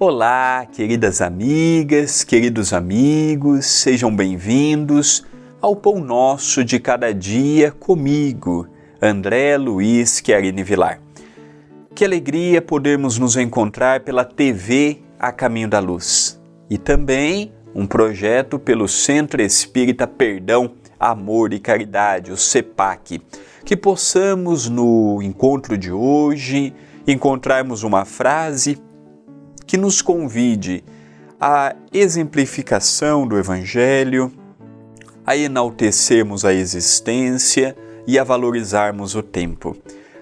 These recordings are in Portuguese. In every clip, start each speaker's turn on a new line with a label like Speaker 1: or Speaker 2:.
Speaker 1: Olá, queridas amigas, queridos amigos, sejam bem-vindos ao Pão Nosso de Cada Dia comigo, André Luiz Querini Vilar. Que alegria podermos nos encontrar pela TV A Caminho da Luz e também um projeto pelo Centro Espírita Perdão, Amor e Caridade, o CEPAC. Que possamos no encontro de hoje encontrarmos uma frase que nos convide à exemplificação do Evangelho, a enaltecermos a existência e a valorizarmos o tempo.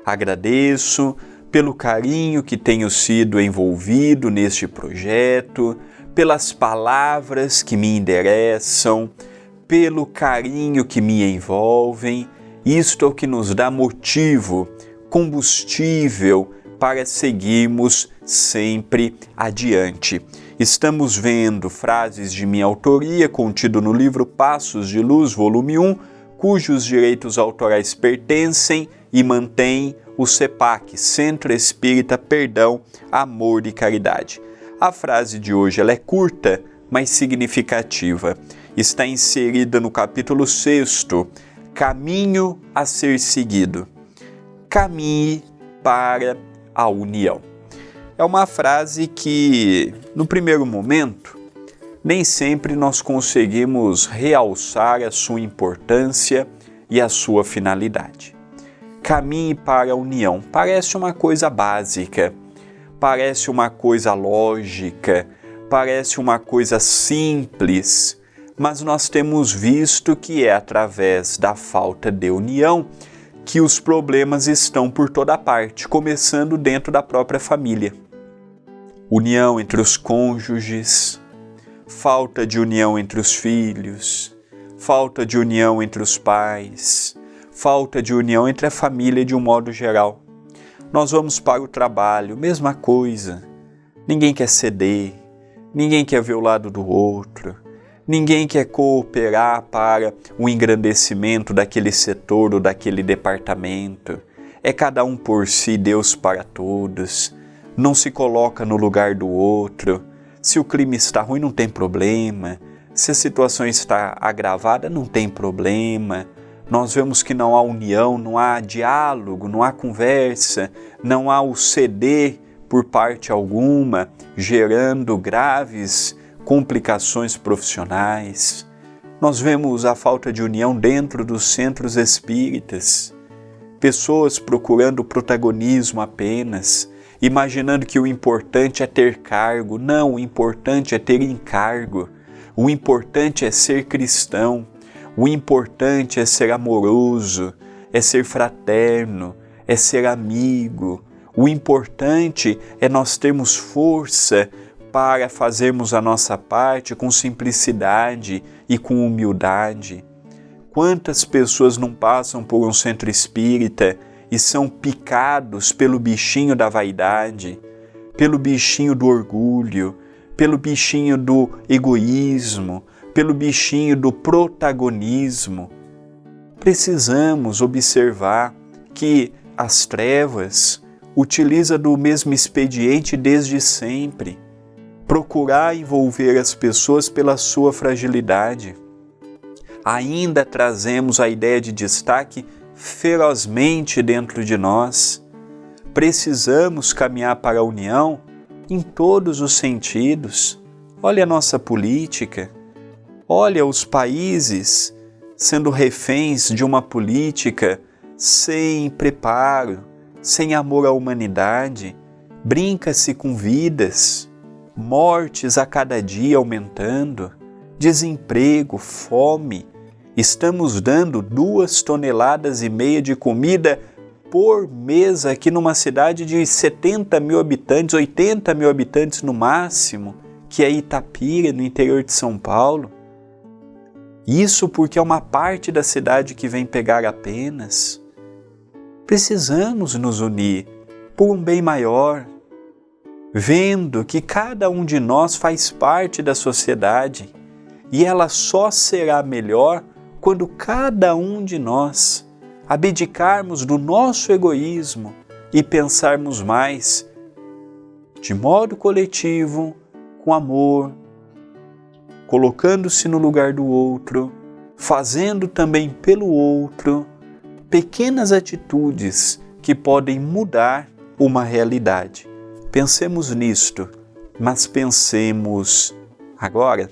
Speaker 1: Agradeço pelo carinho que tenho sido envolvido neste projeto, pelas palavras que me endereçam, pelo carinho que me envolvem. Isto é o que nos dá motivo, combustível para seguirmos sempre adiante. Estamos vendo frases de minha autoria contido no livro Passos de Luz, volume 1, cujos direitos autorais pertencem e mantêm o CEPAC, Centro Espírita Perdão, Amor e Caridade. A frase de hoje ela é curta, mas significativa. Está inserida no capítulo 6, Caminho a ser seguido. Caminhe para a união. É uma frase que, no primeiro momento, nem sempre nós conseguimos realçar a sua importância e a sua finalidade. Caminhe para a união parece uma coisa básica, parece uma coisa lógica, parece uma coisa simples, mas nós temos visto que é através da falta de união que os problemas estão por toda parte, começando dentro da própria família união entre os cônjuges, falta de união entre os filhos, falta de união entre os pais, falta de união entre a família de um modo geral. Nós vamos para o trabalho, mesma coisa. Ninguém quer ceder, ninguém quer ver o lado do outro, ninguém quer cooperar para o engrandecimento daquele setor ou daquele departamento. É cada um por si, Deus para todos não se coloca no lugar do outro. Se o clima está ruim, não tem problema. Se a situação está agravada, não tem problema. Nós vemos que não há união, não há diálogo, não há conversa, não há o ceder por parte alguma, gerando graves complicações profissionais. Nós vemos a falta de união dentro dos centros espíritas, pessoas procurando protagonismo apenas, imaginando que o importante é ter cargo. Não, o importante é ter encargo. O importante é ser cristão. O importante é ser amoroso, é ser fraterno, é ser amigo. O importante é nós termos força para fazermos a nossa parte com simplicidade e com humildade. Quantas pessoas não passam por um centro espírita e são picados pelo bichinho da vaidade, pelo bichinho do orgulho, pelo bichinho do egoísmo, pelo bichinho do protagonismo. Precisamos observar que as trevas utiliza do mesmo expediente desde sempre, procurar envolver as pessoas pela sua fragilidade. Ainda trazemos a ideia de destaque ferozmente dentro de nós. Precisamos caminhar para a união em todos os sentidos. Olha a nossa política, olha os países sendo reféns de uma política sem preparo, sem amor à humanidade. Brinca-se com vidas, mortes a cada dia aumentando, desemprego, fome, estamos dando duas toneladas e meia de comida por mês aqui numa cidade de 70 mil habitantes, 80 mil habitantes no máximo, que é Itapira, no interior de São Paulo. Isso porque é uma parte da cidade que vem pegar apenas. Precisamos nos unir por um bem maior, vendo que cada um de nós faz parte da sociedade e ela só será melhor quando cada um de nós abdicarmos do nosso egoísmo e pensarmos mais de modo coletivo, com amor, colocando-se no lugar do outro, fazendo também pelo outro pequenas atitudes que podem mudar uma realidade. Pensemos nisto, mas pensemos agora